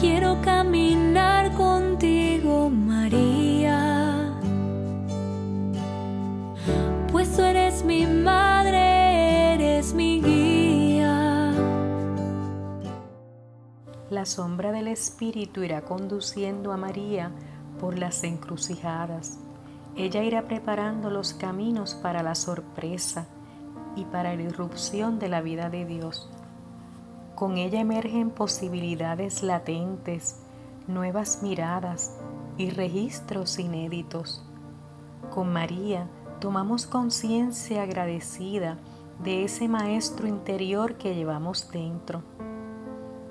quiero caminar contigo, María. Pues tú eres mi madre, eres mi guía. La sombra del Espíritu irá conduciendo a María por las encrucijadas. Ella irá preparando los caminos para la sorpresa y para la irrupción de la vida de Dios. Con ella emergen posibilidades latentes, nuevas miradas y registros inéditos. Con María tomamos conciencia agradecida de ese maestro interior que llevamos dentro.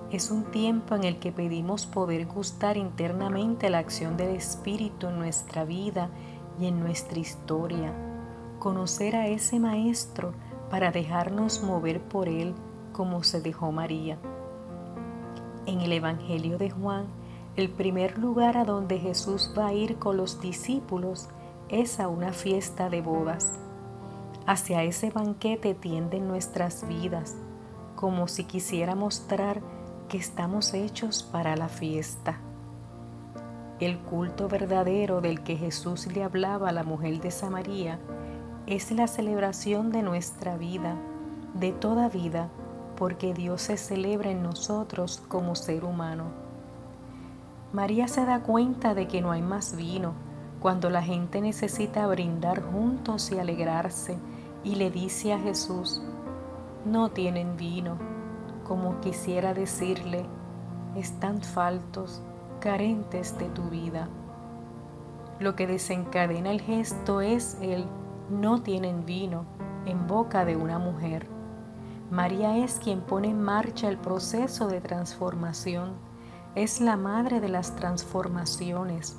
Es un tiempo en el que pedimos poder gustar internamente la acción del Espíritu en nuestra vida y en nuestra historia. Conocer a ese Maestro para dejarnos mover por Él como se dejó María. En el Evangelio de Juan, el primer lugar a donde Jesús va a ir con los discípulos es a una fiesta de bodas. Hacia ese banquete tienden nuestras vidas, como si quisiera mostrar que estamos hechos para la fiesta. El culto verdadero del que Jesús le hablaba a la mujer de Samaría es la celebración de nuestra vida, de toda vida, porque Dios se celebra en nosotros como ser humano. María se da cuenta de que no hay más vino cuando la gente necesita brindar juntos y alegrarse y le dice a Jesús, no tienen vino, como quisiera decirle, están faltos, carentes de tu vida. Lo que desencadena el gesto es el no tienen vino en boca de una mujer. María es quien pone en marcha el proceso de transformación. Es la madre de las transformaciones.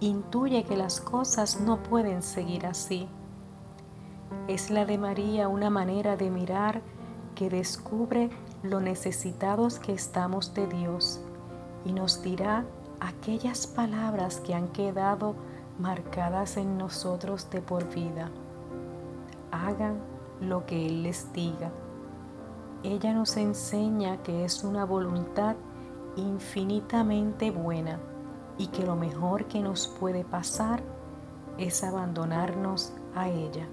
Intuye que las cosas no pueden seguir así. Es la de María una manera de mirar que descubre lo necesitados que estamos de Dios y nos dirá aquellas palabras que han quedado marcadas en nosotros de por vida. Hagan lo que Él les diga ella nos enseña que es una voluntad infinitamente buena y que lo mejor que nos puede pasar es abandonarnos a ella.